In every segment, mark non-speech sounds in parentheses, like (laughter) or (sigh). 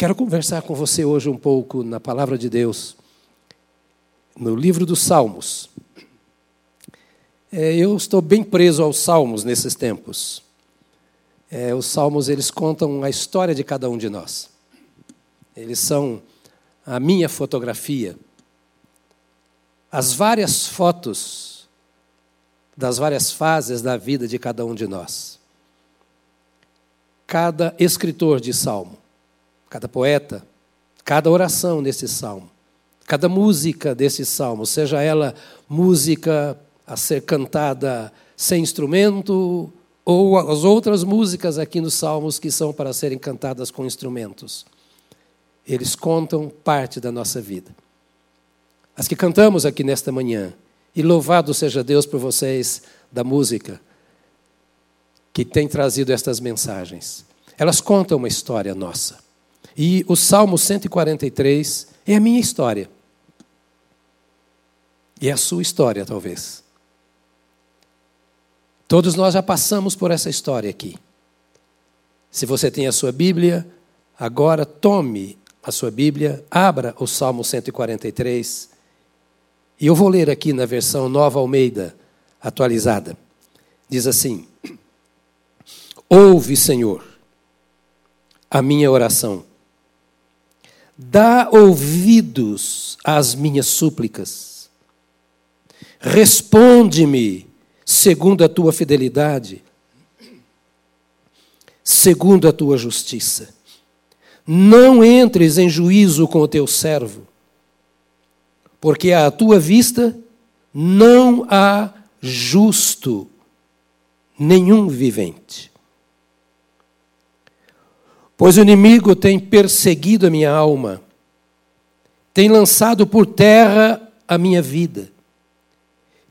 Quero conversar com você hoje um pouco na palavra de Deus, no livro dos Salmos. É, eu estou bem preso aos Salmos nesses tempos. É, os Salmos eles contam a história de cada um de nós. Eles são a minha fotografia. As várias fotos das várias fases da vida de cada um de nós. Cada escritor de salmo cada poeta, cada oração nesse salmo, cada música desse salmo, seja ela música a ser cantada sem instrumento ou as outras músicas aqui nos salmos que são para serem cantadas com instrumentos. Eles contam parte da nossa vida. As que cantamos aqui nesta manhã, e louvado seja Deus por vocês da música que tem trazido estas mensagens. Elas contam uma história nossa. E o Salmo 143 é a minha história. E é a sua história, talvez. Todos nós já passamos por essa história aqui. Se você tem a sua Bíblia, agora tome a sua Bíblia, abra o Salmo 143. E eu vou ler aqui na versão Nova Almeida, atualizada. Diz assim: Ouve, Senhor, a minha oração Dá ouvidos às minhas súplicas. Responde-me segundo a tua fidelidade, segundo a tua justiça. Não entres em juízo com o teu servo, porque à tua vista não há justo nenhum vivente. Pois o inimigo tem perseguido a minha alma, tem lançado por terra a minha vida,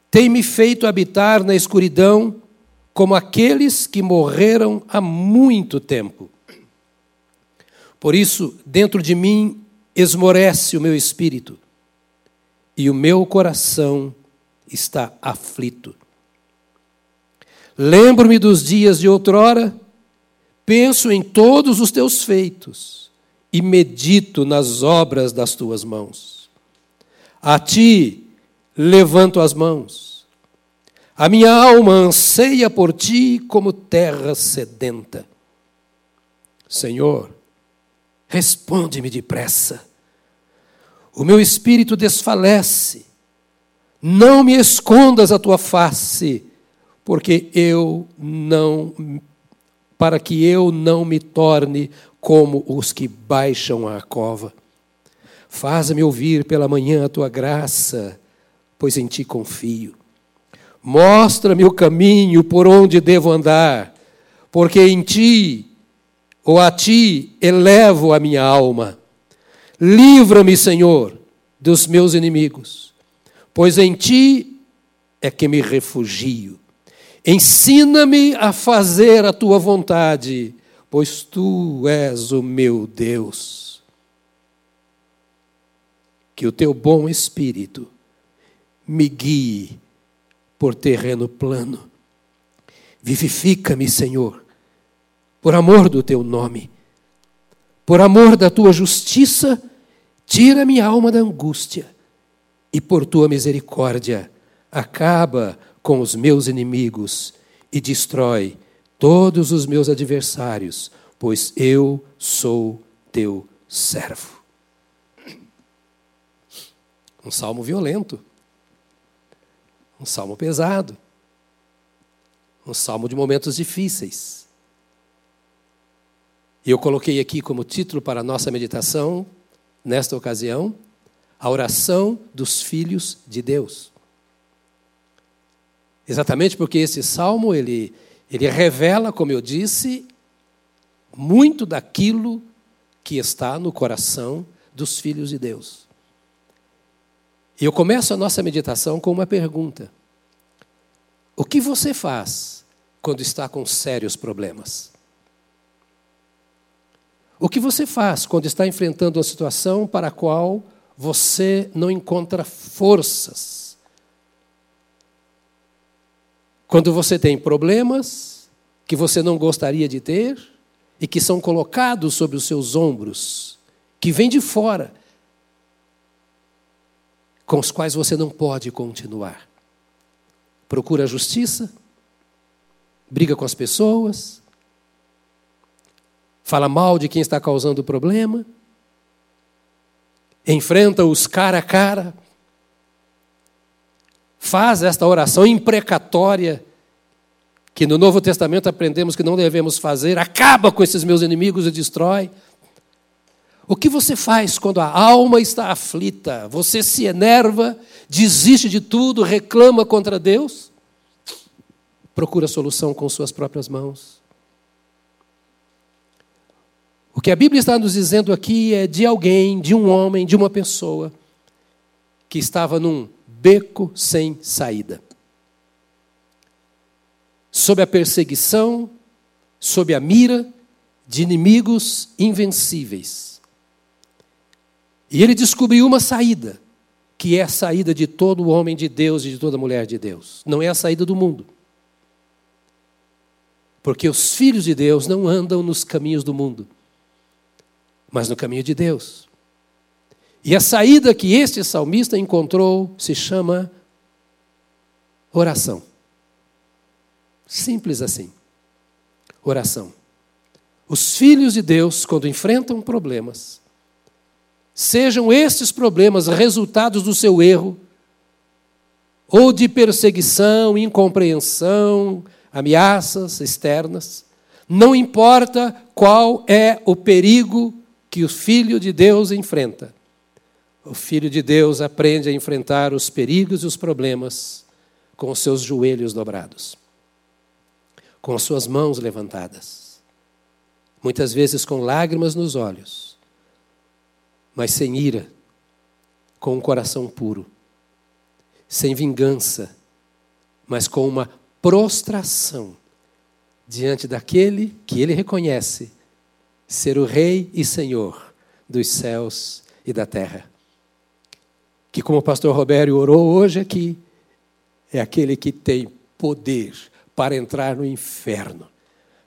tem me feito habitar na escuridão como aqueles que morreram há muito tempo. Por isso, dentro de mim esmorece o meu espírito e o meu coração está aflito. Lembro-me dos dias de outrora penso em todos os teus feitos e medito nas obras das tuas mãos. A ti levanto as mãos. A minha alma anseia por ti como terra sedenta. Senhor, responde-me depressa. O meu espírito desfalece. Não me escondas a tua face, porque eu não para que eu não me torne como os que baixam a cova. Faz-me ouvir pela manhã a tua graça, pois em ti confio. Mostra-me o caminho por onde devo andar, porque em ti, ou a ti, elevo a minha alma. Livra-me, Senhor, dos meus inimigos, pois em ti é que me refugio. Ensina-me a fazer a tua vontade, pois tu és o meu Deus. Que o teu bom espírito me guie por terreno plano. Vivifica-me, Senhor, por amor do teu nome. Por amor da tua justiça, tira minha alma da angústia. E por tua misericórdia, acaba com os meus inimigos e destrói todos os meus adversários, pois eu sou teu servo. Um salmo violento, um salmo pesado, um salmo de momentos difíceis. E eu coloquei aqui como título para a nossa meditação, nesta ocasião, a oração dos filhos de Deus. Exatamente porque esse salmo ele, ele revela, como eu disse, muito daquilo que está no coração dos filhos de Deus. E eu começo a nossa meditação com uma pergunta: O que você faz quando está com sérios problemas? O que você faz quando está enfrentando uma situação para a qual você não encontra forças? Quando você tem problemas que você não gostaria de ter e que são colocados sobre os seus ombros que vêm de fora, com os quais você não pode continuar. Procura justiça, briga com as pessoas, fala mal de quem está causando o problema, enfrenta-os cara a cara, faz esta oração imprecatória que no Novo Testamento aprendemos que não devemos fazer, acaba com esses meus inimigos e destrói. O que você faz quando a alma está aflita? Você se enerva, desiste de tudo, reclama contra Deus? Procura solução com suas próprias mãos. O que a Bíblia está nos dizendo aqui é de alguém, de um homem, de uma pessoa que estava num beco sem saída. Sob a perseguição, sob a mira de inimigos invencíveis. E ele descobriu uma saída, que é a saída de todo homem de Deus e de toda mulher de Deus. Não é a saída do mundo. Porque os filhos de Deus não andam nos caminhos do mundo, mas no caminho de Deus. E a saída que este salmista encontrou se chama oração. Simples assim. Oração. Os filhos de Deus, quando enfrentam problemas, sejam estes problemas resultados do seu erro, ou de perseguição, incompreensão, ameaças externas, não importa qual é o perigo que o filho de Deus enfrenta. O filho de Deus aprende a enfrentar os perigos e os problemas com os seus joelhos dobrados, com as suas mãos levantadas, muitas vezes com lágrimas nos olhos, mas sem ira, com um coração puro, sem vingança, mas com uma prostração diante daquele que ele reconhece ser o Rei e Senhor dos céus e da terra. Que, como o pastor Robério orou hoje aqui, é aquele que tem poder para entrar no inferno,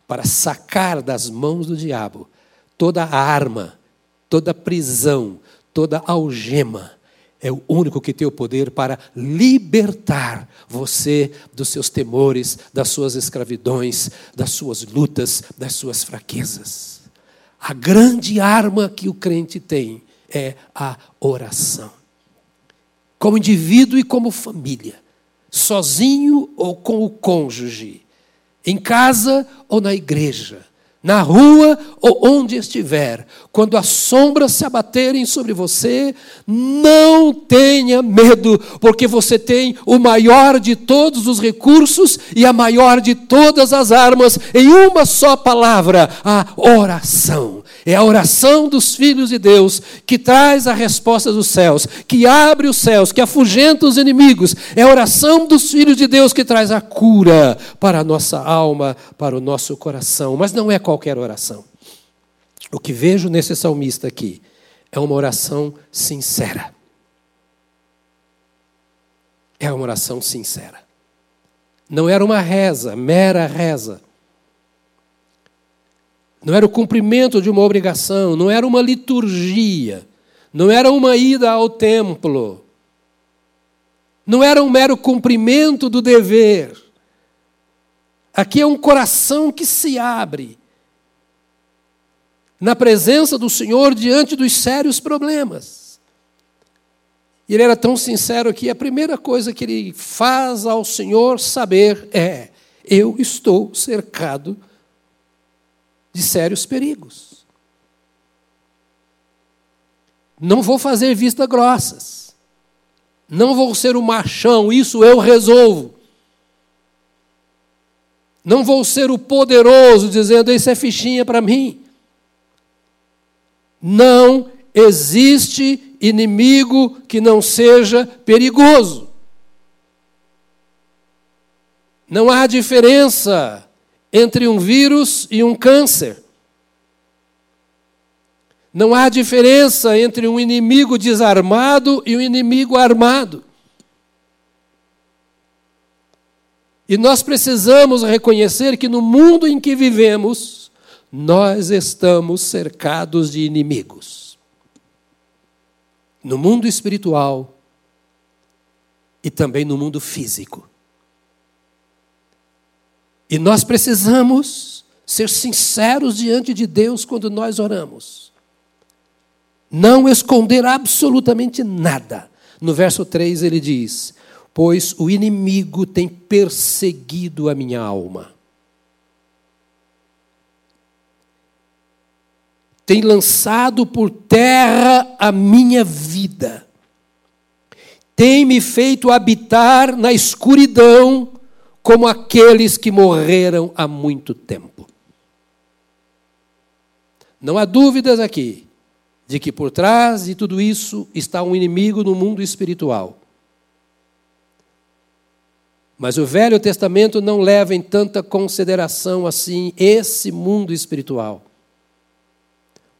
para sacar das mãos do diabo toda a arma, toda a prisão, toda a algema é o único que tem o poder para libertar você dos seus temores, das suas escravidões, das suas lutas, das suas fraquezas. A grande arma que o crente tem é a oração. Como indivíduo e como família, sozinho ou com o cônjuge, em casa ou na igreja na rua ou onde estiver, quando as sombras se abaterem sobre você, não tenha medo, porque você tem o maior de todos os recursos e a maior de todas as armas em uma só palavra: a oração. É a oração dos filhos de Deus que traz a resposta dos céus, que abre os céus, que afugenta os inimigos. É a oração dos filhos de Deus que traz a cura para a nossa alma, para o nosso coração. Mas não é qualquer oração. O que vejo nesse salmista aqui é uma oração sincera. É uma oração sincera. Não era uma reza, mera reza não era o cumprimento de uma obrigação, não era uma liturgia, não era uma ida ao templo, não era um mero cumprimento do dever. Aqui é um coração que se abre na presença do Senhor diante dos sérios problemas. E ele era tão sincero que a primeira coisa que ele faz ao Senhor saber é: eu estou cercado de sérios perigos. Não vou fazer vista grossas. Não vou ser o machão, isso eu resolvo. Não vou ser o poderoso dizendo isso é fichinha para mim. Não existe inimigo que não seja perigoso. Não há diferença entre um vírus e um câncer. Não há diferença entre um inimigo desarmado e um inimigo armado. E nós precisamos reconhecer que no mundo em que vivemos, nós estamos cercados de inimigos. no mundo espiritual e também no mundo físico. E nós precisamos ser sinceros diante de Deus quando nós oramos. Não esconder absolutamente nada. No verso 3 ele diz: Pois o inimigo tem perseguido a minha alma. Tem lançado por terra a minha vida. Tem me feito habitar na escuridão como aqueles que morreram há muito tempo. Não há dúvidas aqui de que por trás de tudo isso está um inimigo no mundo espiritual. Mas o Velho Testamento não leva em tanta consideração assim esse mundo espiritual.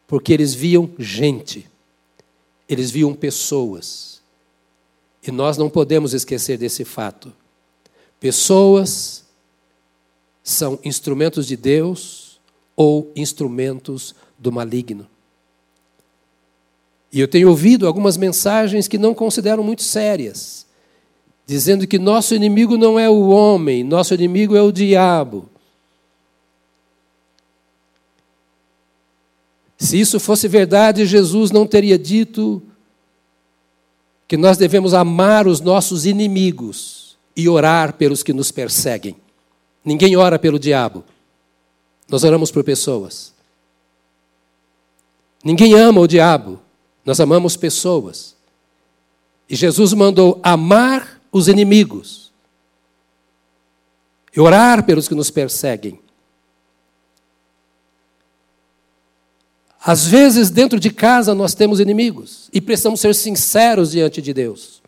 Porque eles viam gente, eles viam pessoas. E nós não podemos esquecer desse fato. Pessoas são instrumentos de Deus ou instrumentos do maligno. E eu tenho ouvido algumas mensagens que não considero muito sérias, dizendo que nosso inimigo não é o homem, nosso inimigo é o diabo. Se isso fosse verdade, Jesus não teria dito que nós devemos amar os nossos inimigos e orar pelos que nos perseguem. Ninguém ora pelo diabo. Nós oramos por pessoas. Ninguém ama o diabo. Nós amamos pessoas. E Jesus mandou amar os inimigos e orar pelos que nos perseguem. Às vezes, dentro de casa, nós temos inimigos e precisamos ser sinceros diante de Deus.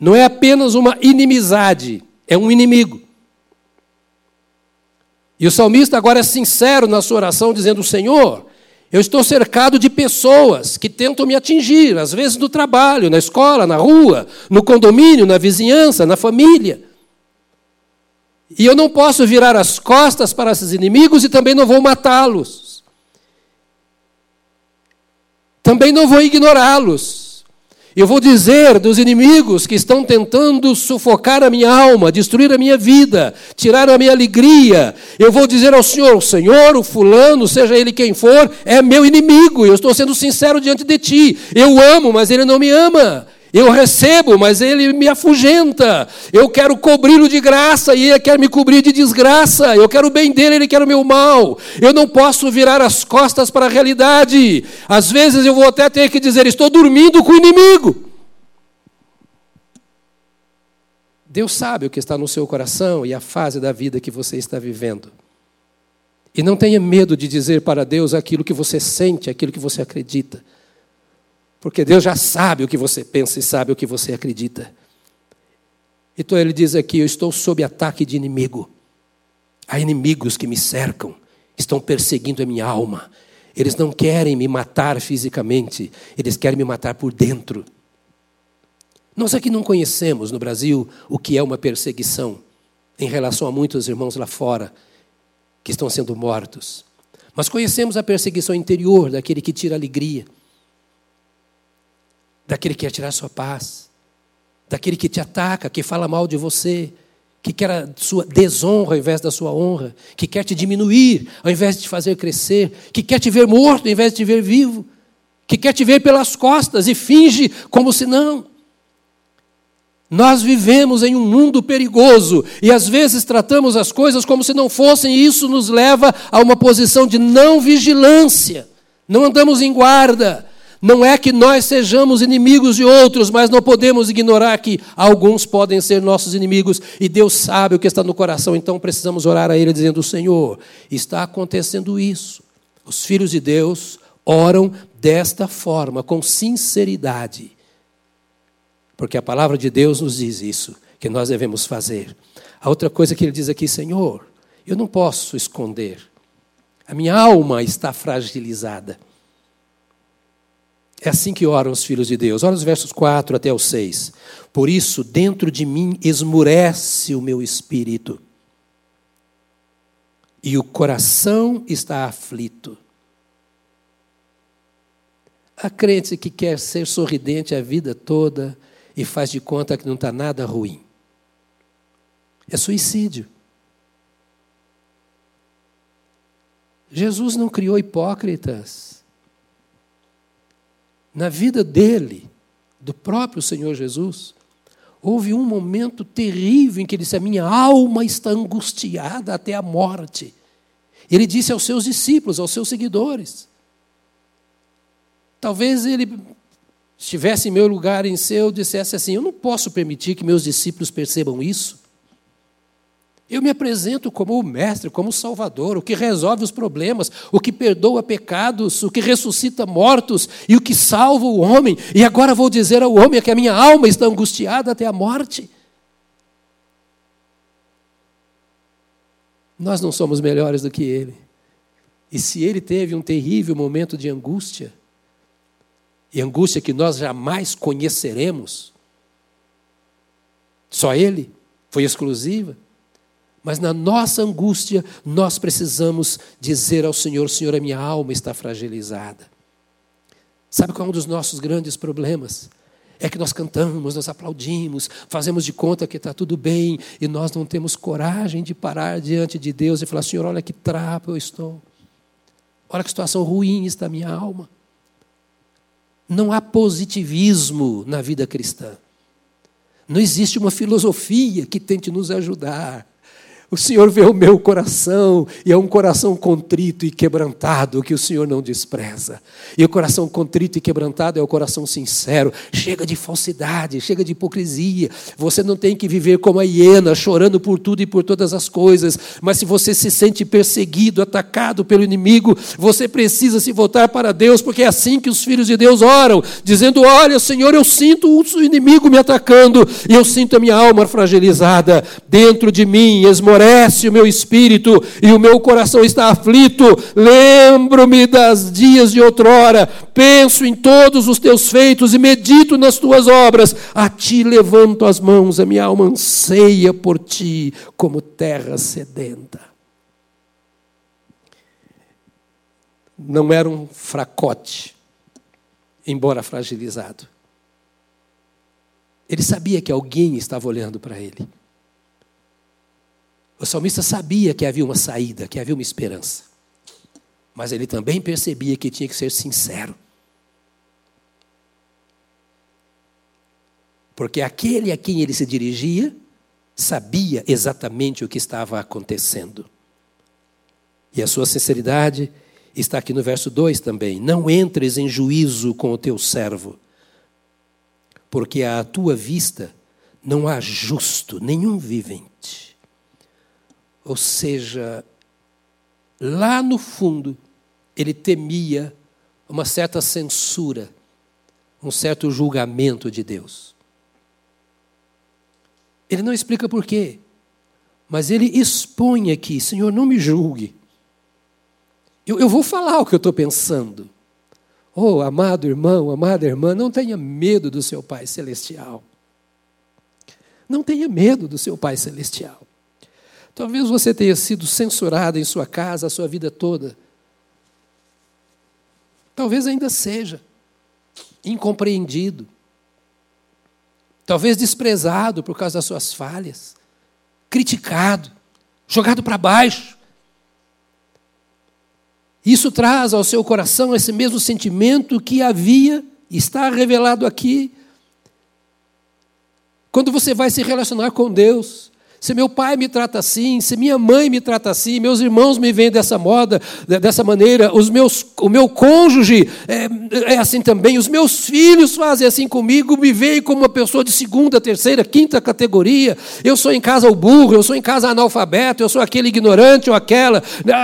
Não é apenas uma inimizade, é um inimigo. E o salmista agora é sincero na sua oração, dizendo: Senhor, eu estou cercado de pessoas que tentam me atingir, às vezes no trabalho, na escola, na rua, no condomínio, na vizinhança, na família. E eu não posso virar as costas para esses inimigos e também não vou matá-los. Também não vou ignorá-los. Eu vou dizer dos inimigos que estão tentando sufocar a minha alma, destruir a minha vida, tirar a minha alegria. Eu vou dizer ao Senhor: o Senhor, o fulano, seja ele quem for, é meu inimigo. Eu estou sendo sincero diante de ti. Eu amo, mas ele não me ama. Eu recebo, mas ele me afugenta. Eu quero cobri-lo de graça e ele quer me cobrir de desgraça. Eu quero o bem dele, ele quer o meu mal. Eu não posso virar as costas para a realidade. Às vezes eu vou até ter que dizer: estou dormindo com o inimigo. Deus sabe o que está no seu coração e a fase da vida que você está vivendo. E não tenha medo de dizer para Deus aquilo que você sente, aquilo que você acredita. Porque Deus já sabe o que você pensa e sabe o que você acredita. Então ele diz aqui: Eu estou sob ataque de inimigo. Há inimigos que me cercam, estão perseguindo a minha alma. Eles não querem me matar fisicamente, eles querem me matar por dentro. Nós aqui não conhecemos no Brasil o que é uma perseguição em relação a muitos irmãos lá fora que estão sendo mortos. Mas conhecemos a perseguição interior daquele que tira alegria daquele que quer tirar sua paz, daquele que te ataca, que fala mal de você, que quer a sua desonra ao invés da sua honra, que quer te diminuir ao invés de te fazer crescer, que quer te ver morto ao invés de te ver vivo, que quer te ver pelas costas e finge como se não. Nós vivemos em um mundo perigoso e às vezes tratamos as coisas como se não fossem, e isso nos leva a uma posição de não vigilância. Não andamos em guarda, não é que nós sejamos inimigos de outros, mas não podemos ignorar que alguns podem ser nossos inimigos e Deus sabe o que está no coração, então precisamos orar a Ele dizendo: Senhor, está acontecendo isso. Os filhos de Deus oram desta forma, com sinceridade, porque a palavra de Deus nos diz isso, que nós devemos fazer. A outra coisa que ele diz aqui, Senhor, eu não posso esconder, a minha alma está fragilizada. É assim que oram os filhos de Deus. Olha os versos 4 até o 6. Por isso, dentro de mim esmurece o meu espírito, e o coração está aflito. Há crente que quer ser sorridente a vida toda e faz de conta que não está nada ruim. É suicídio. Jesus não criou hipócritas. Na vida dele, do próprio Senhor Jesus, houve um momento terrível em que ele disse: A minha alma está angustiada até a morte. Ele disse aos seus discípulos, aos seus seguidores. Talvez ele estivesse em meu lugar, em seu, dissesse assim: Eu não posso permitir que meus discípulos percebam isso. Eu me apresento como o mestre, como o salvador, o que resolve os problemas, o que perdoa pecados, o que ressuscita mortos e o que salva o homem. E agora vou dizer ao homem que a minha alma está angustiada até a morte. Nós não somos melhores do que ele. E se ele teve um terrível momento de angústia, e angústia que nós jamais conheceremos, só ele, foi exclusiva. Mas na nossa angústia, nós precisamos dizer ao Senhor: Senhor, a minha alma está fragilizada. Sabe qual é um dos nossos grandes problemas? É que nós cantamos, nós aplaudimos, fazemos de conta que está tudo bem e nós não temos coragem de parar diante de Deus e falar: Senhor, olha que trapo eu estou. Olha que situação ruim está a minha alma. Não há positivismo na vida cristã. Não existe uma filosofia que tente nos ajudar. O Senhor vê o meu coração, e é um coração contrito e quebrantado que o Senhor não despreza. E o coração contrito e quebrantado é o coração sincero. Chega de falsidade, chega de hipocrisia. Você não tem que viver como a hiena, chorando por tudo e por todas as coisas. Mas se você se sente perseguido, atacado pelo inimigo, você precisa se voltar para Deus, porque é assim que os filhos de Deus oram, dizendo: Olha, Senhor, eu sinto o inimigo me atacando, e eu sinto a minha alma fragilizada dentro de mim, esmorada esmorece o meu espírito e o meu coração está aflito. Lembro-me das dias de outrora, penso em todos os teus feitos e medito nas tuas obras. A ti levanto as mãos, a minha alma anseia por ti como terra sedenta. Não era um fracote, embora fragilizado. Ele sabia que alguém estava olhando para ele. O salmista sabia que havia uma saída, que havia uma esperança. Mas ele também percebia que tinha que ser sincero. Porque aquele a quem ele se dirigia sabia exatamente o que estava acontecendo. E a sua sinceridade está aqui no verso 2 também. Não entres em juízo com o teu servo, porque à tua vista não há justo nenhum vivente. Ou seja, lá no fundo, ele temia uma certa censura, um certo julgamento de Deus. Ele não explica por quê, mas ele expõe aqui: Senhor, não me julgue. Eu, eu vou falar o que eu estou pensando. Oh, amado irmão, amada irmã, não tenha medo do seu Pai Celestial. Não tenha medo do seu Pai Celestial. Talvez você tenha sido censurado em sua casa a sua vida toda. Talvez ainda seja incompreendido. Talvez desprezado por causa das suas falhas, criticado, jogado para baixo. Isso traz ao seu coração esse mesmo sentimento que havia, está revelado aqui. Quando você vai se relacionar com Deus, se meu pai me trata assim, se minha mãe me trata assim, meus irmãos me veem dessa moda, dessa maneira, os meus, o meu cônjuge é, é assim também, os meus filhos fazem assim comigo, me veem como uma pessoa de segunda, terceira, quinta categoria. Eu sou em casa o burro, eu sou em casa analfabeto, eu sou aquele ignorante ou aquela,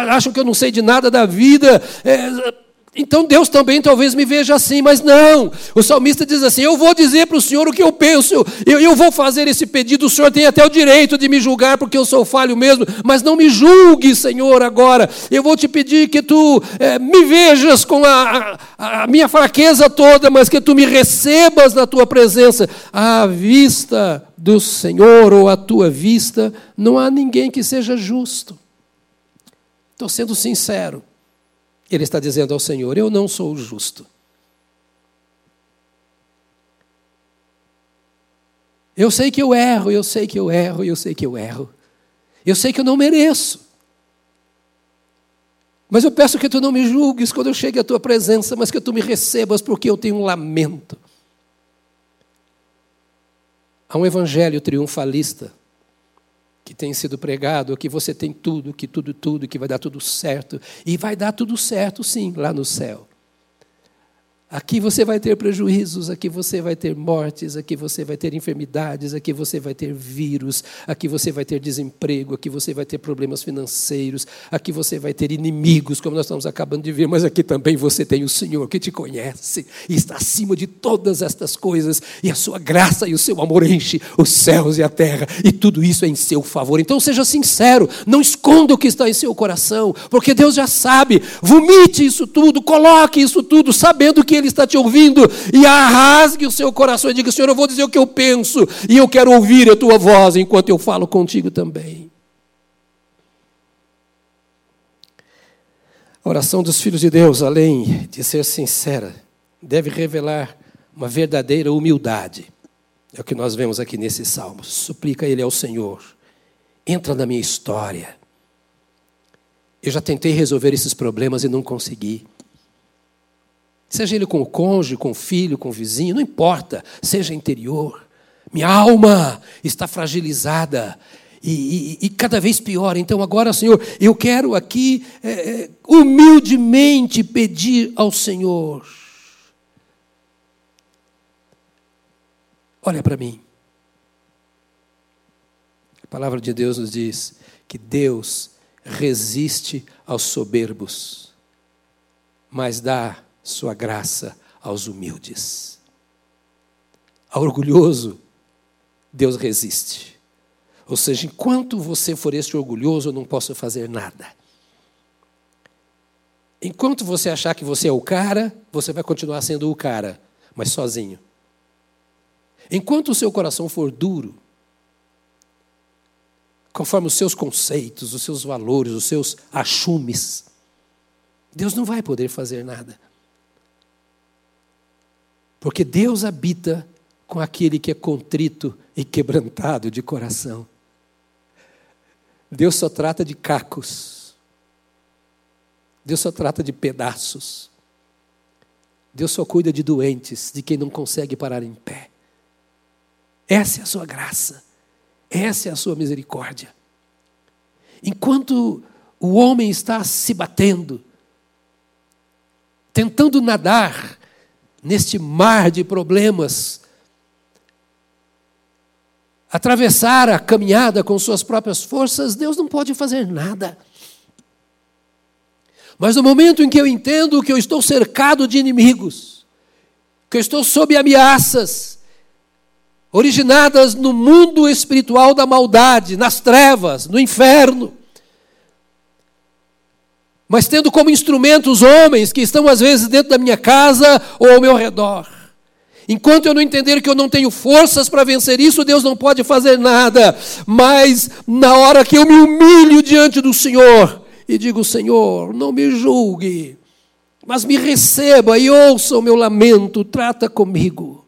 acham que eu não sei de nada da vida. É, então Deus também talvez me veja assim, mas não. O salmista diz assim: Eu vou dizer para o Senhor o que eu penso, eu, eu vou fazer esse pedido. O Senhor tem até o direito de me julgar, porque eu sou falho mesmo, mas não me julgue, Senhor, agora. Eu vou te pedir que tu é, me vejas com a, a, a minha fraqueza toda, mas que tu me recebas na tua presença. À vista do Senhor ou à tua vista, não há ninguém que seja justo. Estou sendo sincero. Ele está dizendo ao Senhor: Eu não sou justo. Eu sei que eu erro, eu sei que eu erro, eu sei que eu erro. Eu sei que eu não mereço. Mas eu peço que tu não me julgues quando eu chegue à tua presença, mas que tu me recebas, porque eu tenho um lamento. Há um evangelho triunfalista que tem sido pregado, que você tem tudo, que tudo, tudo, que vai dar tudo certo. E vai dar tudo certo, sim, lá no céu. Aqui você vai ter prejuízos, aqui você vai ter mortes, aqui você vai ter enfermidades, aqui você vai ter vírus, aqui você vai ter desemprego, aqui você vai ter problemas financeiros, aqui você vai ter inimigos, como nós estamos acabando de ver, mas aqui também você tem o Senhor que te conhece e está acima de todas estas coisas, e a sua graça e o seu amor enche os céus e a terra, e tudo isso é em seu favor. Então seja sincero, não esconda o que está em seu coração, porque Deus já sabe. Vomite isso tudo, coloque isso tudo, sabendo que Ele ele está te ouvindo, e arrasgue o seu coração e diga: Senhor, eu vou dizer o que eu penso, e eu quero ouvir a tua voz enquanto eu falo contigo também. A oração dos filhos de Deus, além de ser sincera, deve revelar uma verdadeira humildade. É o que nós vemos aqui nesse salmo. Suplica ele ao Senhor: entra na minha história. Eu já tentei resolver esses problemas e não consegui. Seja ele com o cônjuge, com o filho, com o vizinho, não importa, seja interior. Minha alma está fragilizada e, e, e cada vez pior. Então, agora, Senhor, eu quero aqui é, é, humildemente pedir ao Senhor. Olha para mim. A palavra de Deus nos diz que Deus resiste aos soberbos, mas dá sua graça aos humildes. Ao orgulhoso, Deus resiste. Ou seja, enquanto você for este orgulhoso, eu não posso fazer nada. Enquanto você achar que você é o cara, você vai continuar sendo o cara, mas sozinho. Enquanto o seu coração for duro, conforme os seus conceitos, os seus valores, os seus achumes, Deus não vai poder fazer nada. Porque Deus habita com aquele que é contrito e quebrantado de coração. Deus só trata de cacos. Deus só trata de pedaços. Deus só cuida de doentes, de quem não consegue parar em pé. Essa é a sua graça. Essa é a sua misericórdia. Enquanto o homem está se batendo, tentando nadar neste mar de problemas, atravessar a caminhada com suas próprias forças, Deus não pode fazer nada. Mas no momento em que eu entendo que eu estou cercado de inimigos, que eu estou sob ameaças, originadas no mundo espiritual da maldade, nas trevas, no inferno, mas tendo como instrumento os homens que estão às vezes dentro da minha casa ou ao meu redor. Enquanto eu não entender que eu não tenho forças para vencer isso, Deus não pode fazer nada. Mas na hora que eu me humilho diante do Senhor e digo: Senhor, não me julgue, mas me receba e ouça o meu lamento, trata comigo.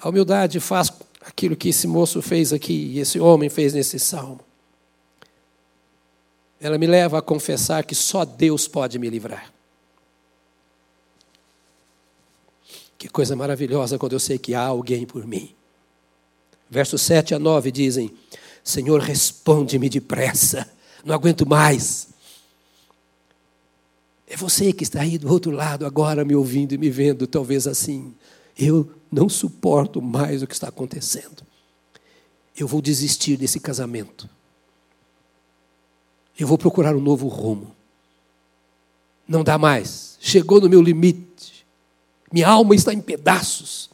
A humildade faz aquilo que esse moço fez aqui, esse homem fez nesse salmo ela me leva a confessar que só Deus pode me livrar. Que coisa maravilhosa quando eu sei que há alguém por mim. Versos 7 a 9 dizem: Senhor, responde-me depressa, não aguento mais. É você que está aí do outro lado agora me ouvindo e me vendo, talvez assim. Eu não suporto mais o que está acontecendo. Eu vou desistir desse casamento. Eu vou procurar um novo rumo. Não dá mais. Chegou no meu limite. Minha alma está em pedaços.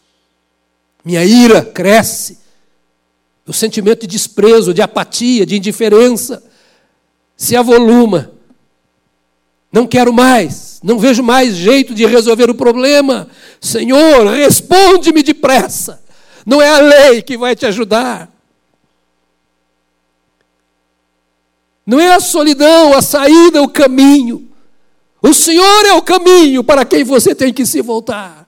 Minha ira cresce. O sentimento de desprezo, de apatia, de indiferença se avoluma. Não quero mais, não vejo mais jeito de resolver o problema. Senhor, responde-me depressa. Não é a lei que vai te ajudar. Não é a solidão, a saída, o caminho. O Senhor é o caminho para quem você tem que se voltar.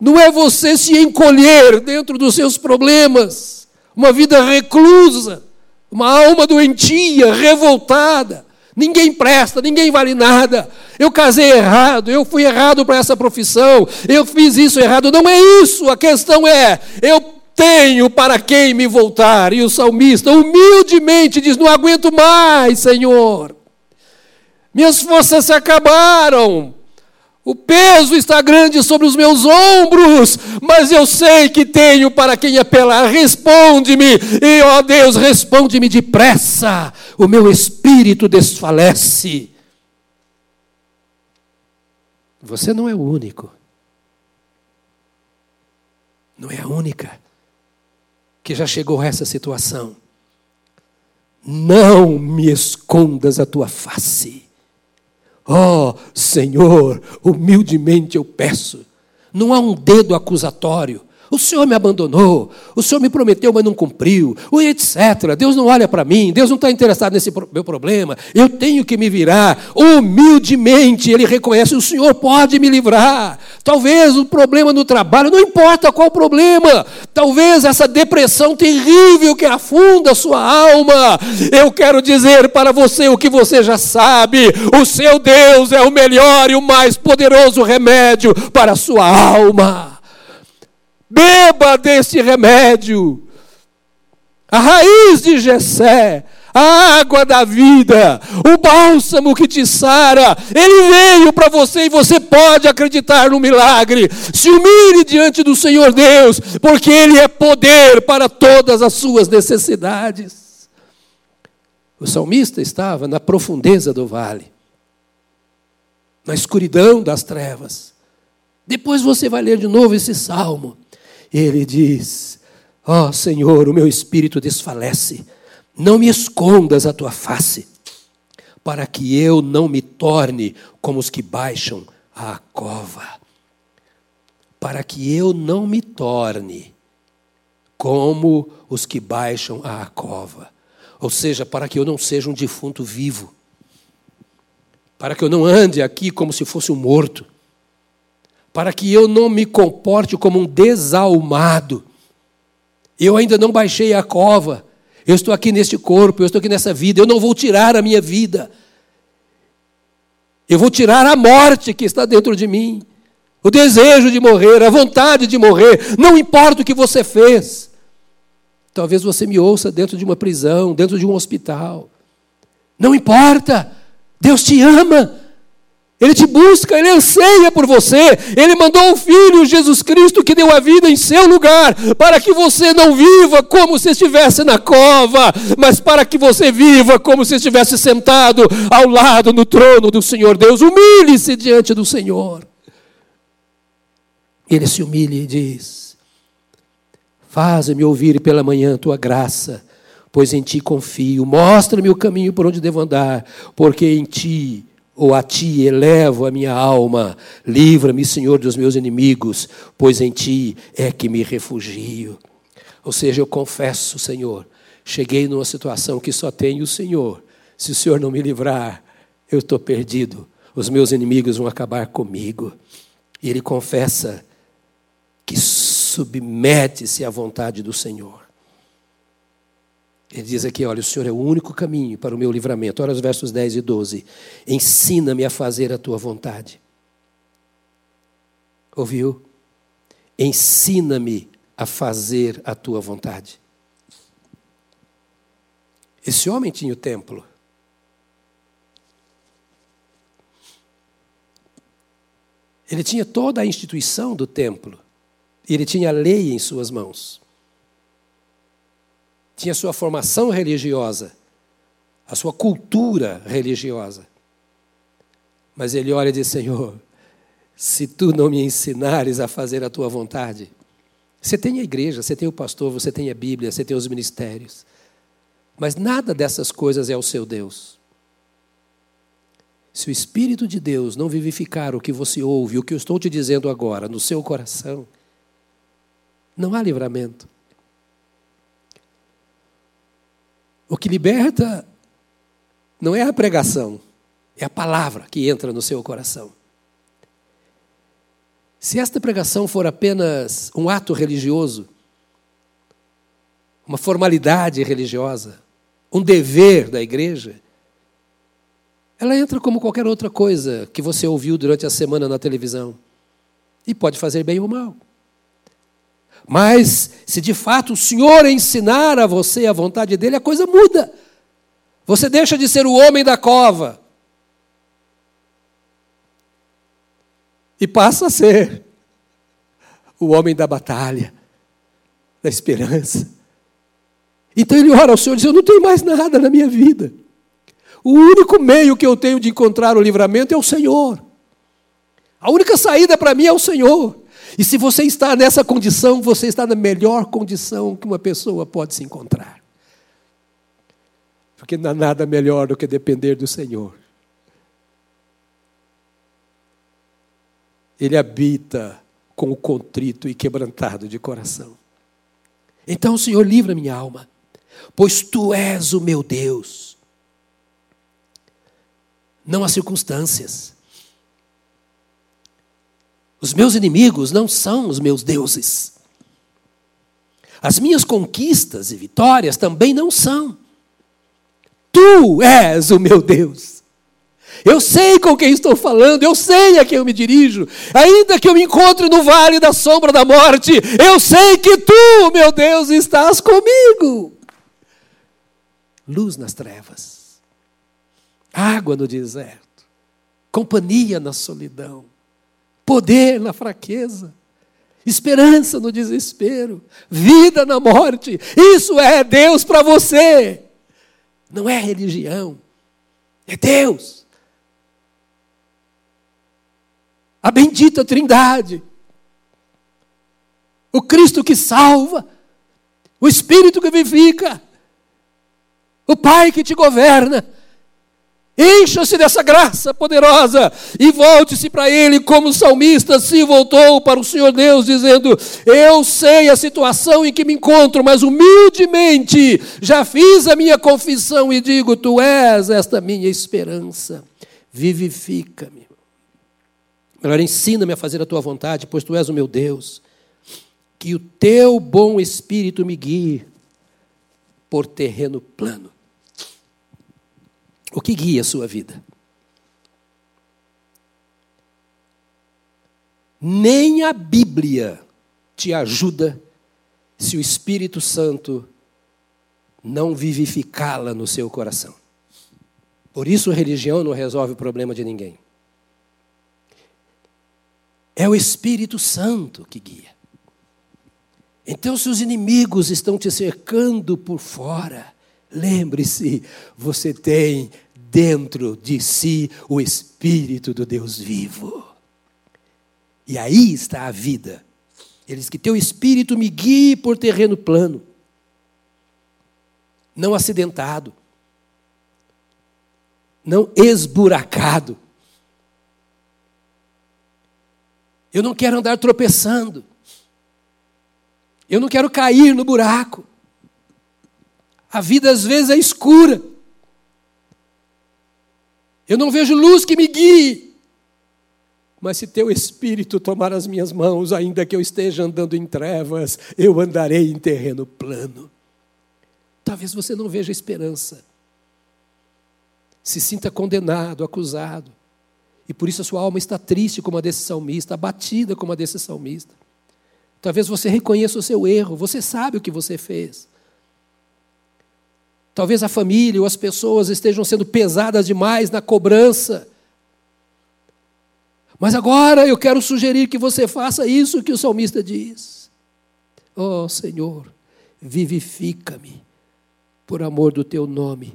não é você se encolher dentro dos seus problemas, uma vida reclusa, uma alma doentia, revoltada. Ninguém presta, ninguém vale nada. Eu casei errado, eu fui errado para essa profissão, eu fiz isso errado. Não é isso, a questão é: eu tenho para quem me voltar. E o salmista humildemente diz: Não aguento mais, Senhor. Minhas forças se acabaram. O peso está grande sobre os meus ombros, mas eu sei que tenho para quem apelar. Responde-me, e ó Deus, responde-me depressa. O meu espírito desfalece. Você não é o único. Não é a única que já chegou a essa situação. Não me escondas a tua face. Ó oh, Senhor, humildemente eu peço. Não há um dedo acusatório, o Senhor me abandonou, o Senhor me prometeu, mas não cumpriu, o etc. Deus não olha para mim, Deus não está interessado nesse meu problema, eu tenho que me virar. Humildemente ele reconhece: o Senhor pode me livrar. Talvez o problema no trabalho, não importa qual problema, talvez essa depressão terrível que afunda a sua alma. Eu quero dizer para você o que você já sabe: o seu Deus é o melhor e o mais poderoso remédio para a sua alma. Beba desse remédio. A raiz de Jessé, a água da vida, o bálsamo que te sara, ele veio para você e você pode acreditar no milagre. Se humilhe diante do Senhor Deus, porque ele é poder para todas as suas necessidades. O salmista estava na profundeza do vale, na escuridão das trevas. Depois você vai ler de novo esse salmo. Ele diz: Ó oh, Senhor, o meu espírito desfalece, não me escondas a tua face, para que eu não me torne como os que baixam à cova. Para que eu não me torne como os que baixam à cova. Ou seja, para que eu não seja um defunto vivo. Para que eu não ande aqui como se fosse um morto para que eu não me comporte como um desalmado. Eu ainda não baixei a cova. Eu estou aqui neste corpo, eu estou aqui nessa vida. Eu não vou tirar a minha vida. Eu vou tirar a morte que está dentro de mim. O desejo de morrer, a vontade de morrer. Não importa o que você fez. Talvez você me ouça dentro de uma prisão, dentro de um hospital. Não importa. Deus te ama. Ele te busca, ele anseia por você. Ele mandou o Filho Jesus Cristo que deu a vida em seu lugar, para que você não viva como se estivesse na cova, mas para que você viva como se estivesse sentado ao lado no trono do Senhor Deus. Humilhe-se diante do Senhor. Ele se humilha e diz: Faze-me ouvir pela manhã tua graça, pois em ti confio. Mostra-me o caminho por onde devo andar, porque em ti ou a ti elevo a minha alma, livra-me, Senhor, dos meus inimigos, pois em ti é que me refugio. Ou seja, eu confesso, Senhor, cheguei numa situação que só tenho o Senhor. Se o Senhor não me livrar, eu estou perdido. Os meus inimigos vão acabar comigo. E ele confessa que submete-se à vontade do Senhor. Ele diz aqui: olha, o Senhor é o único caminho para o meu livramento. Olha os versos 10 e 12. Ensina-me a fazer a tua vontade. Ouviu? Ensina-me a fazer a tua vontade. Esse homem tinha o templo. Ele tinha toda a instituição do templo. Ele tinha a lei em suas mãos tinha sua formação religiosa, a sua cultura religiosa. Mas ele olha e diz: Senhor, se tu não me ensinares a fazer a tua vontade, você tem a igreja, você tem o pastor, você tem a Bíblia, você tem os ministérios, mas nada dessas coisas é o seu Deus. Se o Espírito de Deus não vivificar o que você ouve, o que eu estou te dizendo agora, no seu coração, não há livramento. O que liberta não é a pregação, é a palavra que entra no seu coração. Se esta pregação for apenas um ato religioso, uma formalidade religiosa, um dever da igreja, ela entra como qualquer outra coisa que você ouviu durante a semana na televisão e pode fazer bem ou mal. Mas, se de fato o Senhor ensinar a você a vontade dele, a coisa muda. Você deixa de ser o homem da cova e passa a ser o homem da batalha, da esperança. Então ele ora ao Senhor e diz: Eu não tenho mais nada na minha vida. O único meio que eu tenho de encontrar o livramento é o Senhor. A única saída para mim é o Senhor. E se você está nessa condição, você está na melhor condição que uma pessoa pode se encontrar. Porque não há nada melhor do que depender do Senhor. Ele habita com o contrito e quebrantado de coração. Então, Senhor, livra minha alma, pois tu és o meu Deus não as circunstâncias. Os meus inimigos não são os meus deuses. As minhas conquistas e vitórias também não são. Tu és o meu Deus. Eu sei com quem estou falando, eu sei a quem eu me dirijo. Ainda que eu me encontre no vale da sombra da morte, eu sei que tu, meu Deus, estás comigo. Luz nas trevas água no deserto, companhia na solidão, poder na fraqueza, esperança no desespero, vida na morte. Isso é Deus para você. Não é religião, é Deus. A bendita Trindade. O Cristo que salva, o Espírito que vivifica, o Pai que te governa, Encha-se dessa graça poderosa e volte-se para Ele, como o salmista se voltou para o Senhor Deus, dizendo: Eu sei a situação em que me encontro, mas humildemente já fiz a minha confissão e digo: Tu és esta minha esperança. Vivifica-me. Melhor, ensina-me a fazer a tua vontade, pois tu és o meu Deus. Que o teu bom espírito me guie por terreno plano. O que guia a sua vida? Nem a Bíblia te ajuda se o Espírito Santo não vivificá-la no seu coração. Por isso, a religião não resolve o problema de ninguém. É o Espírito Santo que guia. Então, se os inimigos estão te cercando por fora, lembre-se, você tem dentro de si o Espírito do Deus vivo. E aí está a vida. Ele diz que teu espírito me guie por terreno plano, não acidentado, não esburacado. Eu não quero andar tropeçando. Eu não quero cair no buraco. A vida às vezes é escura. Eu não vejo luz que me guie. Mas se teu espírito tomar as minhas mãos, ainda que eu esteja andando em trevas, eu andarei em terreno plano. Talvez você não veja esperança. Se sinta condenado, acusado. E por isso a sua alma está triste como a desse salmista, abatida como a desse salmista. Talvez você reconheça o seu erro, você sabe o que você fez. Talvez a família ou as pessoas estejam sendo pesadas demais na cobrança. Mas agora eu quero sugerir que você faça isso que o salmista diz. Oh Senhor, vivifica-me por amor do teu nome,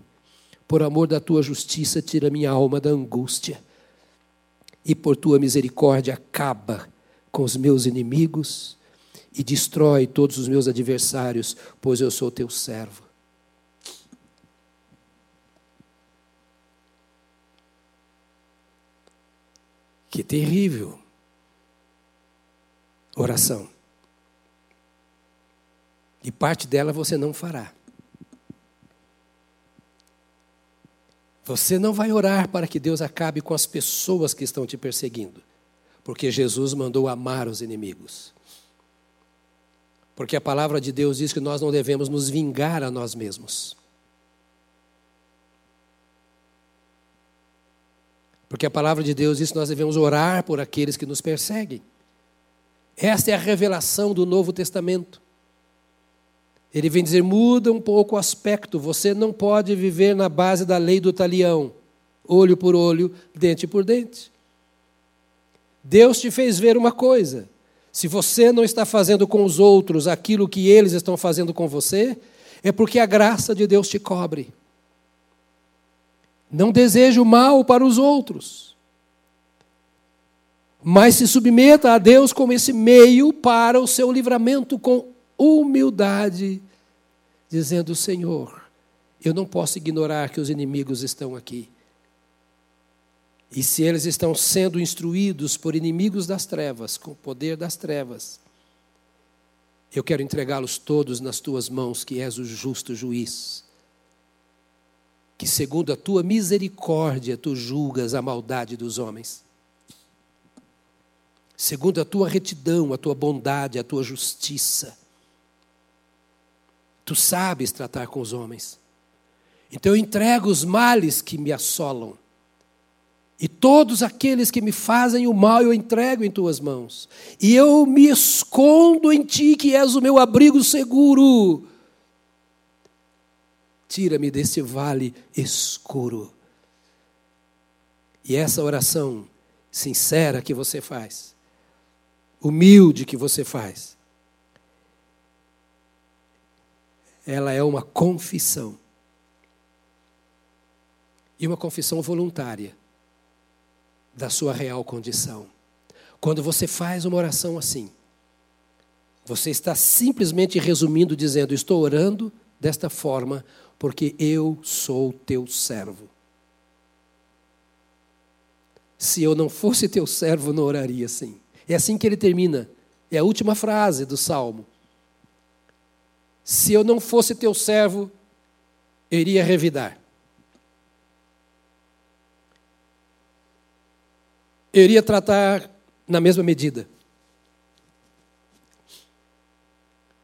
por amor da tua justiça, tira minha alma da angústia. E por tua misericórdia acaba com os meus inimigos e destrói todos os meus adversários, pois eu sou teu servo. Que terrível oração. E parte dela você não fará. Você não vai orar para que Deus acabe com as pessoas que estão te perseguindo, Porque Jesus mandou amar os inimigos. Porque a palavra de Deus diz que nós não devemos nos vingar a nós mesmos. Porque a palavra de Deus diz que nós devemos orar por aqueles que nos perseguem. Esta é a revelação do Novo Testamento. Ele vem dizer: muda um pouco o aspecto. Você não pode viver na base da lei do talião, olho por olho, dente por dente. Deus te fez ver uma coisa: se você não está fazendo com os outros aquilo que eles estão fazendo com você, é porque a graça de Deus te cobre. Não deseje o mal para os outros, mas se submeta a Deus como esse meio para o seu livramento com humildade, dizendo: Senhor, eu não posso ignorar que os inimigos estão aqui. E se eles estão sendo instruídos por inimigos das trevas, com o poder das trevas, eu quero entregá-los todos nas tuas mãos, que és o justo juiz. Que segundo a tua misericórdia tu julgas a maldade dos homens. Segundo a tua retidão, a tua bondade, a tua justiça. Tu sabes tratar com os homens. Então eu entrego os males que me assolam e todos aqueles que me fazem o mal eu entrego em tuas mãos. E eu me escondo em ti, que és o meu abrigo seguro. Tira-me desse vale escuro. E essa oração sincera que você faz, humilde que você faz, ela é uma confissão. E uma confissão voluntária da sua real condição. Quando você faz uma oração assim, você está simplesmente resumindo, dizendo: Estou orando desta forma porque eu sou teu servo. Se eu não fosse teu servo, não oraria assim. É assim que ele termina. É a última frase do salmo. Se eu não fosse teu servo, eu iria revidar. eu iria tratar na mesma medida.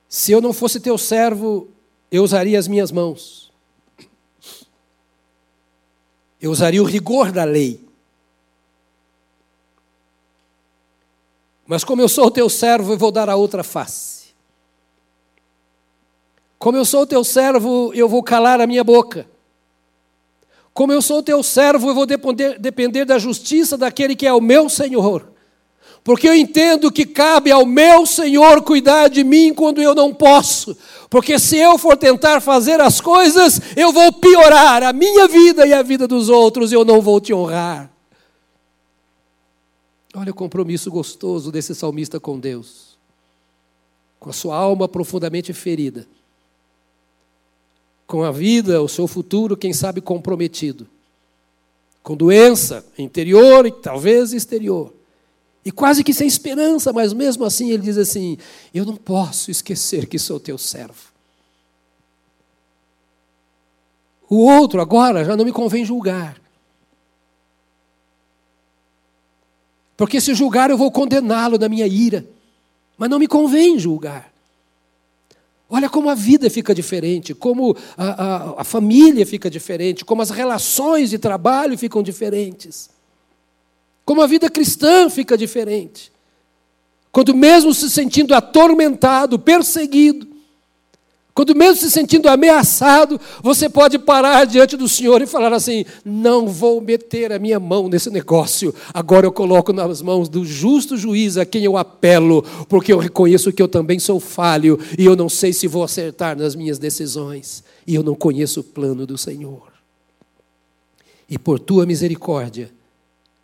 Se eu não fosse teu servo, eu usaria as minhas mãos. Eu usaria o rigor da lei. Mas como eu sou o teu servo, eu vou dar a outra face. Como eu sou o teu servo, eu vou calar a minha boca. Como eu sou teu servo, eu vou depender, depender da justiça daquele que é o meu Senhor. Porque eu entendo que cabe ao meu Senhor cuidar de mim quando eu não posso. Porque se eu for tentar fazer as coisas, eu vou piorar a minha vida e a vida dos outros, eu não vou te honrar. Olha o compromisso gostoso desse salmista com Deus, com a sua alma profundamente ferida com a vida, o seu futuro, quem sabe comprometido. Com doença interior e talvez exterior. E quase que sem esperança, mas mesmo assim ele diz assim: Eu não posso esquecer que sou teu servo. O outro agora já não me convém julgar. Porque se julgar eu vou condená-lo na minha ira. Mas não me convém julgar. Olha como a vida fica diferente, como a, a, a, família fica diferente, como as relações de trabalho ficam diferentes, como a vida cristã fica diferente. Quando, mesmo se sentindo atormentado, perseguido, quando mesmo se sentindo ameaçado, você pode parar diante do Senhor e falar assim: não vou meter a minha mão nesse negócio, agora eu coloco nas mãos do justo juiz a quem eu apelo, porque eu reconheço que eu também sou falho e eu não sei se vou acertar nas minhas decisões, e eu não conheço o plano do Senhor. E por tua misericórdia,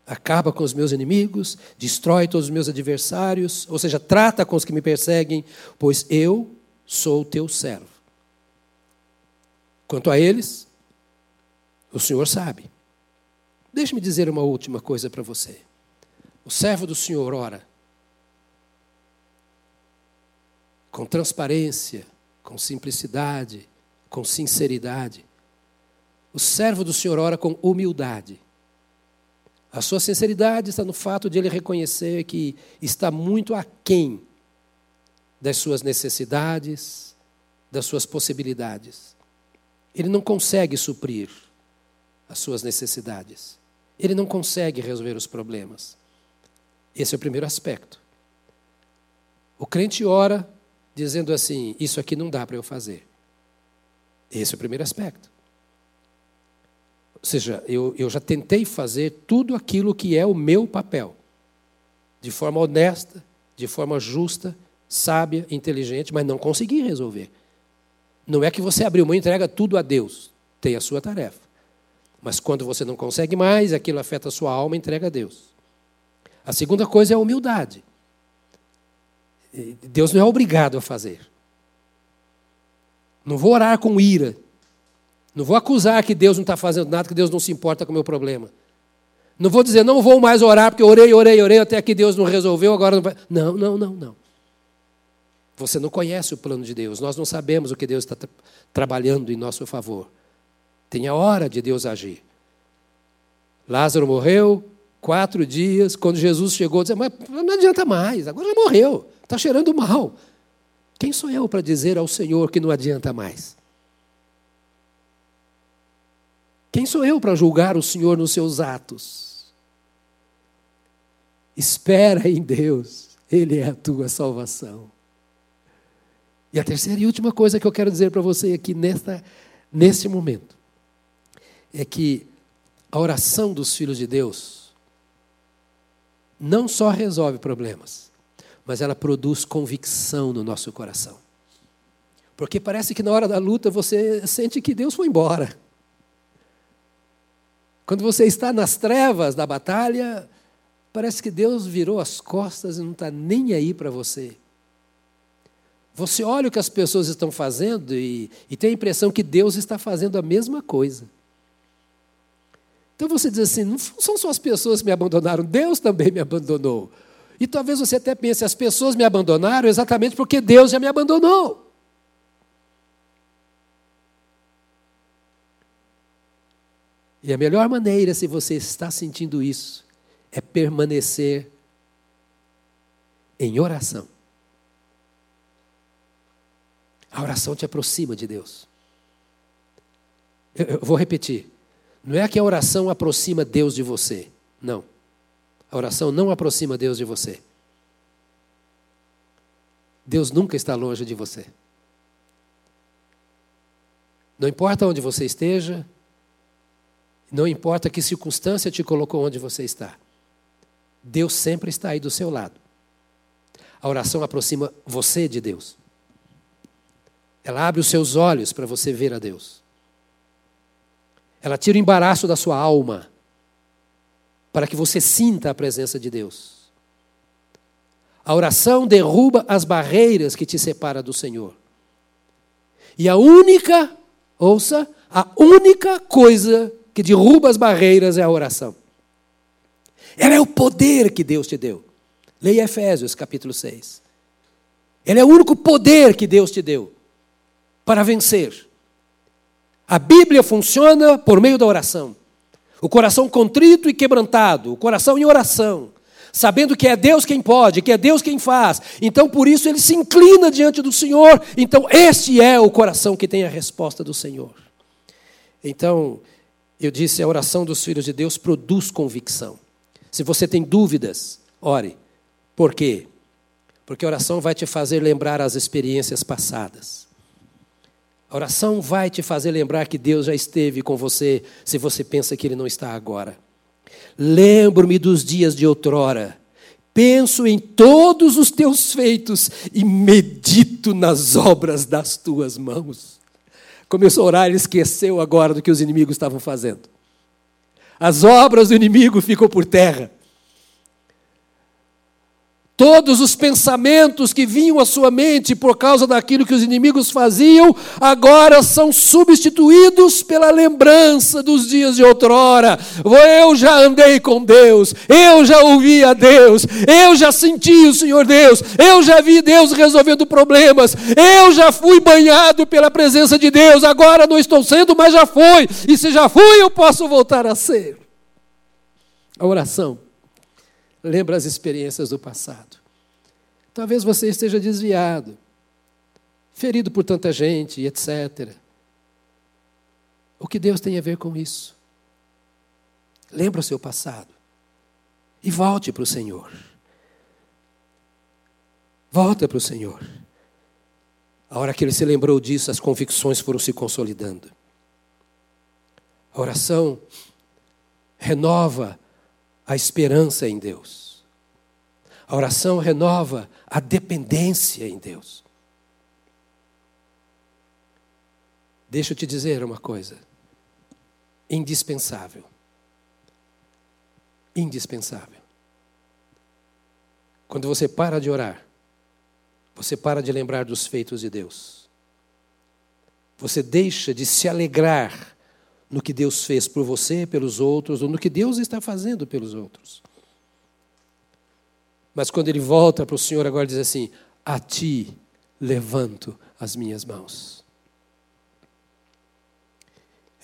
acaba com os meus inimigos, destrói todos os meus adversários, ou seja, trata com os que me perseguem, pois eu sou teu servo. Quanto a eles, o Senhor sabe. Deixe-me dizer uma última coisa para você. O servo do Senhor ora com transparência, com simplicidade, com sinceridade. O servo do Senhor ora com humildade. A sua sinceridade está no fato de ele reconhecer que está muito aquém das suas necessidades, das suas possibilidades. Ele não consegue suprir as suas necessidades. Ele não consegue resolver os problemas. Esse é o primeiro aspecto. O crente ora dizendo assim: Isso aqui não dá para eu fazer. Esse é o primeiro aspecto. Ou seja, eu, eu já tentei fazer tudo aquilo que é o meu papel, de forma honesta, de forma justa, sábia, inteligente, mas não consegui resolver. Não é que você abriu mão e entrega tudo a Deus, tem a sua tarefa. Mas quando você não consegue mais, aquilo afeta a sua alma, entrega a Deus. A segunda coisa é a humildade. Deus não é obrigado a fazer. Não vou orar com ira, não vou acusar que Deus não está fazendo nada, que Deus não se importa com o meu problema. Não vou dizer, não vou mais orar, porque orei, orei, orei, até que Deus não resolveu, agora não vai. Não, não, não, não. Você não conhece o plano de Deus, nós não sabemos o que Deus está tra trabalhando em nosso favor. Tem a hora de Deus agir. Lázaro morreu, quatro dias, quando Jesus chegou, disse, mas não adianta mais, agora já morreu, está cheirando mal. Quem sou eu para dizer ao Senhor que não adianta mais? Quem sou eu para julgar o Senhor nos seus atos? Espera em Deus, Ele é a tua salvação. E a terceira e última coisa que eu quero dizer para você aqui nesta, neste momento é que a oração dos filhos de Deus não só resolve problemas, mas ela produz convicção no nosso coração. Porque parece que na hora da luta você sente que Deus foi embora. Quando você está nas trevas da batalha, parece que Deus virou as costas e não está nem aí para você. Você olha o que as pessoas estão fazendo e, e tem a impressão que Deus está fazendo a mesma coisa. Então você diz assim: não são só as pessoas que me abandonaram, Deus também me abandonou. E talvez você até pense: as pessoas me abandonaram exatamente porque Deus já me abandonou. E a melhor maneira, se você está sentindo isso, é permanecer em oração. A oração te aproxima de Deus. Eu, eu vou repetir. Não é que a oração aproxima Deus de você. Não. A oração não aproxima Deus de você. Deus nunca está longe de você. Não importa onde você esteja, não importa que circunstância te colocou onde você está. Deus sempre está aí do seu lado. A oração aproxima você de Deus. Ela abre os seus olhos para você ver a Deus. Ela tira o embaraço da sua alma para que você sinta a presença de Deus. A oração derruba as barreiras que te separam do Senhor. E a única, ouça, a única coisa que derruba as barreiras é a oração. Ela é o poder que Deus te deu. Leia Efésios capítulo 6. Ele é o único poder que Deus te deu para vencer. A Bíblia funciona por meio da oração. O coração contrito e quebrantado, o coração em oração, sabendo que é Deus quem pode, que é Deus quem faz. Então, por isso, ele se inclina diante do Senhor. Então, este é o coração que tem a resposta do Senhor. Então, eu disse, a oração dos filhos de Deus produz convicção. Se você tem dúvidas, ore. Por quê? Porque a oração vai te fazer lembrar as experiências passadas. A oração vai te fazer lembrar que Deus já esteve com você, se você pensa que Ele não está agora. Lembro-me dos dias de outrora. Penso em todos os teus feitos e medito nas obras das tuas mãos começou a orar e esqueceu agora do que os inimigos estavam fazendo. As obras do inimigo ficam por terra. Todos os pensamentos que vinham à sua mente por causa daquilo que os inimigos faziam, agora são substituídos pela lembrança dos dias de outrora. Eu já andei com Deus, eu já ouvi a Deus, eu já senti o Senhor Deus, eu já vi Deus resolvendo problemas, eu já fui banhado pela presença de Deus, agora não estou sendo, mas já fui, e se já fui, eu posso voltar a ser. A oração lembra as experiências do passado. Talvez você esteja desviado, ferido por tanta gente, etc. O que Deus tem a ver com isso? Lembra o seu passado e volte para o Senhor. Volta para o Senhor. A hora que ele se lembrou disso, as convicções foram se consolidando. A oração renova a esperança em Deus. A oração renova a dependência em Deus. Deixa eu te dizer uma coisa. Indispensável. Indispensável. Quando você para de orar, você para de lembrar dos feitos de Deus. Você deixa de se alegrar no que Deus fez por você, pelos outros, ou no que Deus está fazendo pelos outros. Mas quando ele volta para o Senhor, agora diz assim: A ti levanto as minhas mãos.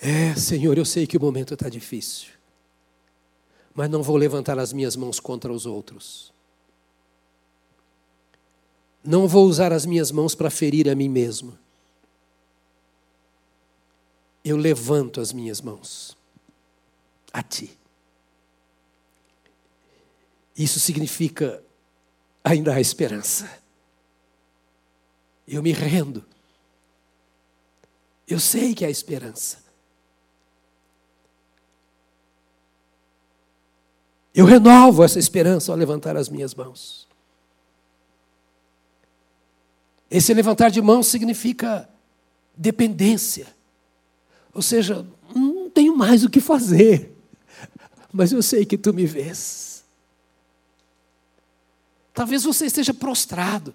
É, Senhor, eu sei que o momento está difícil, mas não vou levantar as minhas mãos contra os outros. Não vou usar as minhas mãos para ferir a mim mesmo eu levanto as minhas mãos a Ti. Isso significa ainda há esperança. Eu me rendo. Eu sei que há esperança. Eu renovo essa esperança ao levantar as minhas mãos. Esse levantar de mãos significa dependência. Ou seja, não tenho mais o que fazer, mas eu sei que tu me vês. Talvez você esteja prostrado,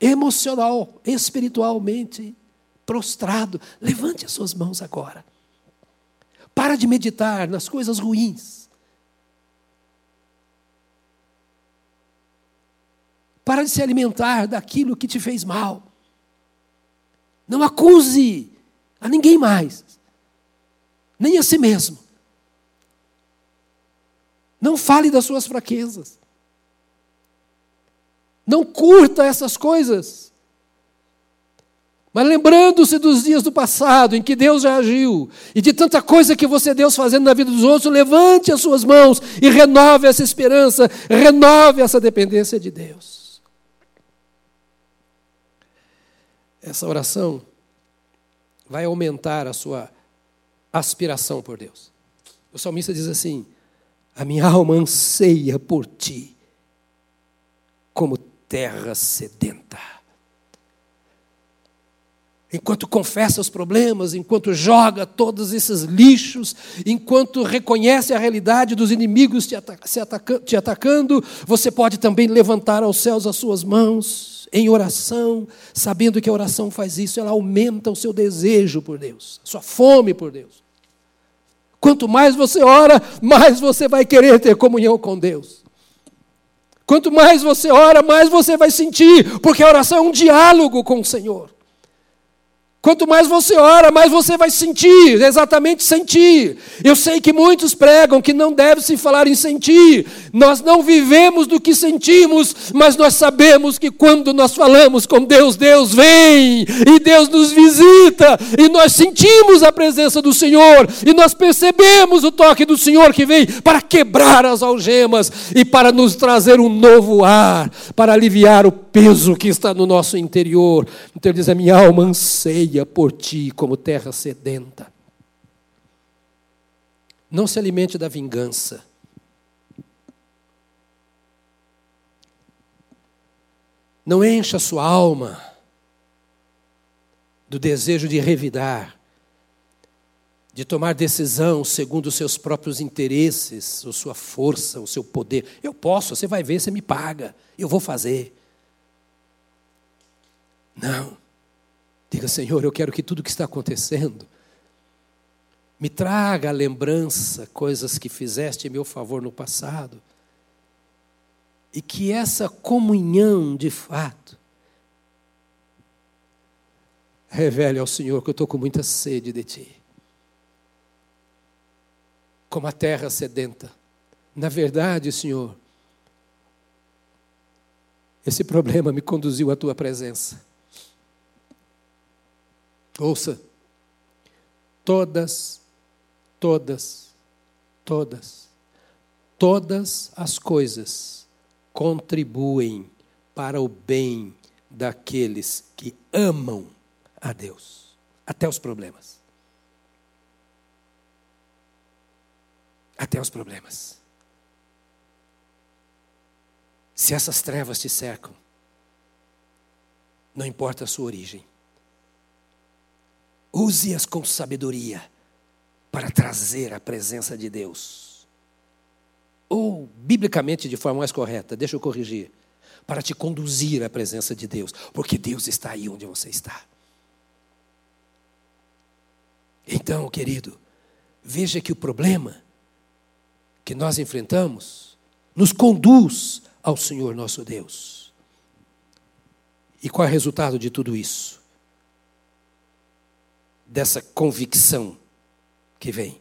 emocional, espiritualmente prostrado. Levante as suas mãos agora. Para de meditar nas coisas ruins. Para de se alimentar daquilo que te fez mal. Não acuse a ninguém mais, nem a si mesmo. Não fale das suas fraquezas. Não curta essas coisas. Mas lembrando-se dos dias do passado em que Deus já agiu e de tanta coisa que você Deus fazendo na vida dos outros, levante as suas mãos e renove essa esperança, renove essa dependência de Deus. Essa oração vai aumentar a sua aspiração por Deus. O salmista diz assim: A minha alma anseia por ti, como terra sedenta. Enquanto confessa os problemas, enquanto joga todos esses lixos, enquanto reconhece a realidade dos inimigos te, te atacando, você pode também levantar aos céus as suas mãos em oração, sabendo que a oração faz isso, ela aumenta o seu desejo por Deus, a sua fome por Deus. Quanto mais você ora, mais você vai querer ter comunhão com Deus. Quanto mais você ora, mais você vai sentir, porque a oração é um diálogo com o Senhor. Quanto mais você ora, mais você vai sentir, exatamente sentir. Eu sei que muitos pregam que não deve se falar em sentir. Nós não vivemos do que sentimos, mas nós sabemos que quando nós falamos com Deus, Deus vem e Deus nos visita e nós sentimos a presença do Senhor e nós percebemos o toque do Senhor que vem para quebrar as algemas e para nos trazer um novo ar, para aliviar o peso que está no nosso interior. Então ele diz: a minha alma anseia por ti como terra sedenta. Não se alimente da vingança. Não encha sua alma do desejo de revidar, de tomar decisão segundo os seus próprios interesses, ou sua força, o seu poder. Eu posso, você vai ver, você me paga, eu vou fazer. Não. Diga, Senhor, eu quero que tudo que está acontecendo me traga a lembrança coisas que fizeste em meu favor no passado. E que essa comunhão, de fato, revele ao Senhor que eu estou com muita sede de Ti. como a terra sedenta. Na verdade, Senhor, esse problema me conduziu à tua presença. Ouça, todas, todas, todas, todas as coisas contribuem para o bem daqueles que amam a Deus, até os problemas. Até os problemas. Se essas trevas te cercam, não importa a sua origem, use-as com sabedoria para trazer a presença de Deus. Ou, biblicamente, de forma mais correta, deixa eu corrigir, para te conduzir à presença de Deus, porque Deus está aí onde você está. Então, querido, veja que o problema que nós enfrentamos nos conduz ao Senhor nosso Deus. E qual é o resultado de tudo isso? Dessa convicção que vem.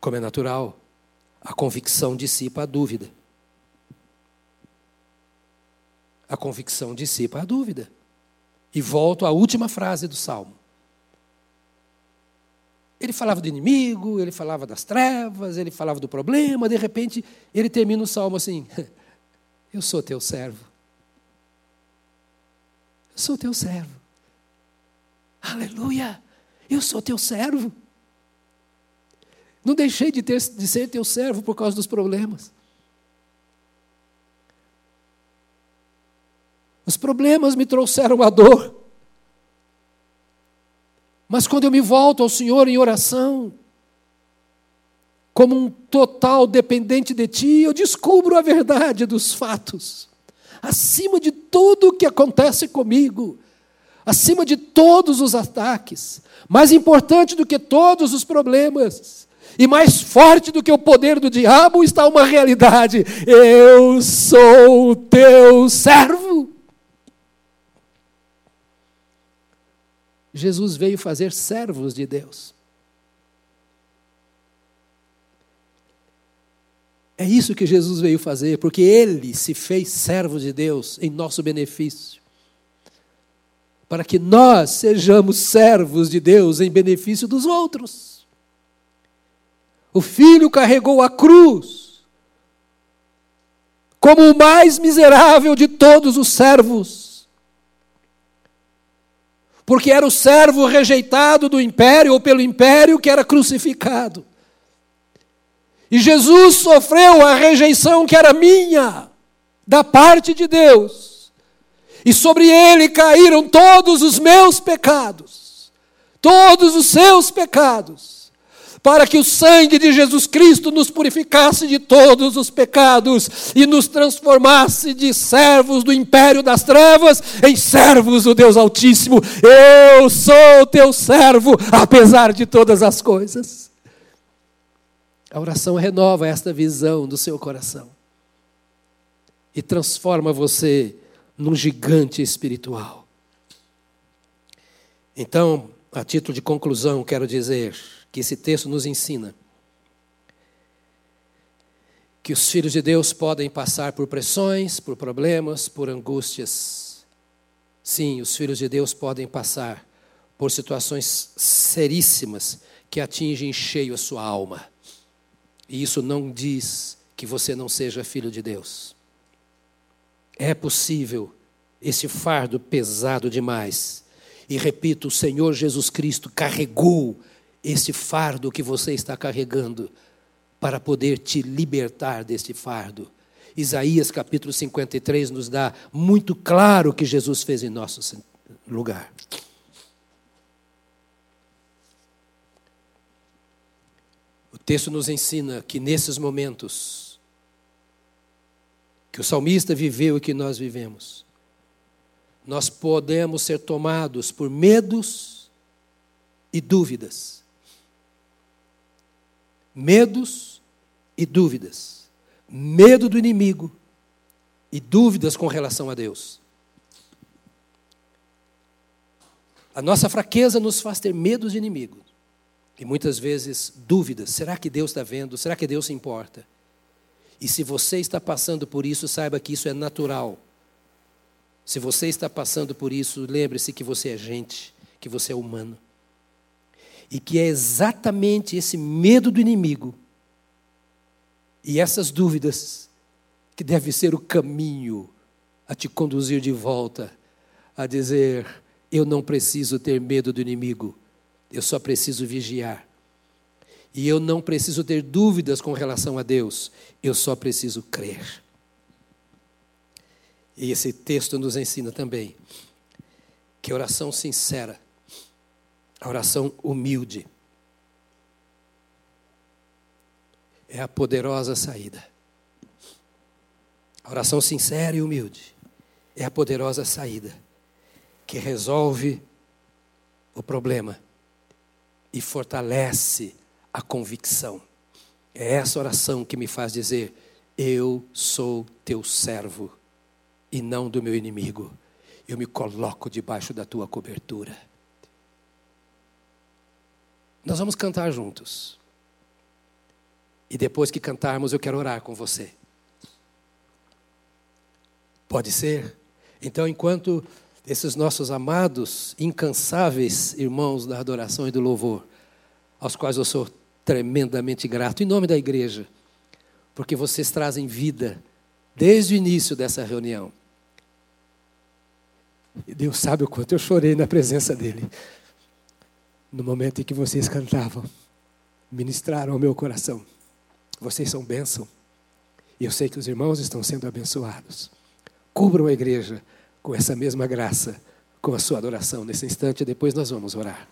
Como é natural, a convicção dissipa a dúvida. A convicção dissipa a dúvida. E volto à última frase do salmo. Ele falava do inimigo, ele falava das trevas, ele falava do problema, de repente ele termina o salmo assim: (laughs) Eu sou teu servo. Eu sou teu servo. Aleluia! Eu sou teu servo. Não deixei de, ter, de ser teu servo por causa dos problemas. Os problemas me trouxeram a dor. Mas quando eu me volto ao Senhor em oração, como um total dependente de Ti, eu descubro a verdade dos fatos. Acima de tudo o que acontece comigo, acima de todos os ataques, mais importante do que todos os problemas, e mais forte do que o poder do diabo está uma realidade: eu sou teu servo. Jesus veio fazer servos de Deus. É isso que Jesus veio fazer, porque ele se fez servo de Deus em nosso benefício. Para que nós sejamos servos de Deus em benefício dos outros. O filho carregou a cruz como o mais miserável de todos os servos porque era o servo rejeitado do império ou pelo império que era crucificado. E Jesus sofreu a rejeição que era minha, da parte de Deus. E sobre ele caíram todos os meus pecados, todos os seus pecados para que o sangue de Jesus Cristo nos purificasse de todos os pecados e nos transformasse de servos do império das trevas em servos do Deus Altíssimo. Eu sou teu servo, apesar de todas as coisas. A oração renova esta visão do seu coração e transforma você num gigante espiritual. Então, a título de conclusão, quero dizer que esse texto nos ensina que os filhos de Deus podem passar por pressões, por problemas, por angústias. Sim, os filhos de Deus podem passar por situações seríssimas que atingem em cheio a sua alma. E isso não diz que você não seja filho de Deus. É possível esse fardo pesado demais. E repito, o Senhor Jesus Cristo carregou esse fardo que você está carregando para poder te libertar deste fardo. Isaías capítulo 53 nos dá muito claro o que Jesus fez em nosso lugar. O texto nos ensina que nesses momentos que o salmista viveu e que nós vivemos, nós podemos ser tomados por medos e dúvidas medos e dúvidas. Medo do inimigo e dúvidas com relação a Deus. A nossa fraqueza nos faz ter medo de inimigo E muitas vezes dúvidas: será que Deus está vendo? Será que Deus se importa? E se você está passando por isso, saiba que isso é natural. Se você está passando por isso, lembre-se que você é gente, que você é humano. E que é exatamente esse medo do inimigo e essas dúvidas que deve ser o caminho a te conduzir de volta a dizer: eu não preciso ter medo do inimigo, eu só preciso vigiar. E eu não preciso ter dúvidas com relação a Deus, eu só preciso crer. E esse texto nos ensina também que a oração sincera, a oração humilde, é a poderosa saída. A oração sincera e humilde é a poderosa saída que resolve o problema e fortalece a convicção. É essa oração que me faz dizer: Eu sou teu servo e não do meu inimigo. Eu me coloco debaixo da tua cobertura. Nós vamos cantar juntos. E depois que cantarmos, eu quero orar com você. Pode ser? Então, enquanto esses nossos amados, incansáveis irmãos da adoração e do louvor, aos quais eu sou tremendamente grato, em nome da igreja, porque vocês trazem vida desde o início dessa reunião. E Deus sabe o quanto eu chorei na presença dEle, no momento em que vocês cantavam, ministraram ao meu coração. Vocês são bênção. E eu sei que os irmãos estão sendo abençoados. Cubram a igreja com essa mesma graça, com a sua adoração nesse instante, e depois nós vamos orar.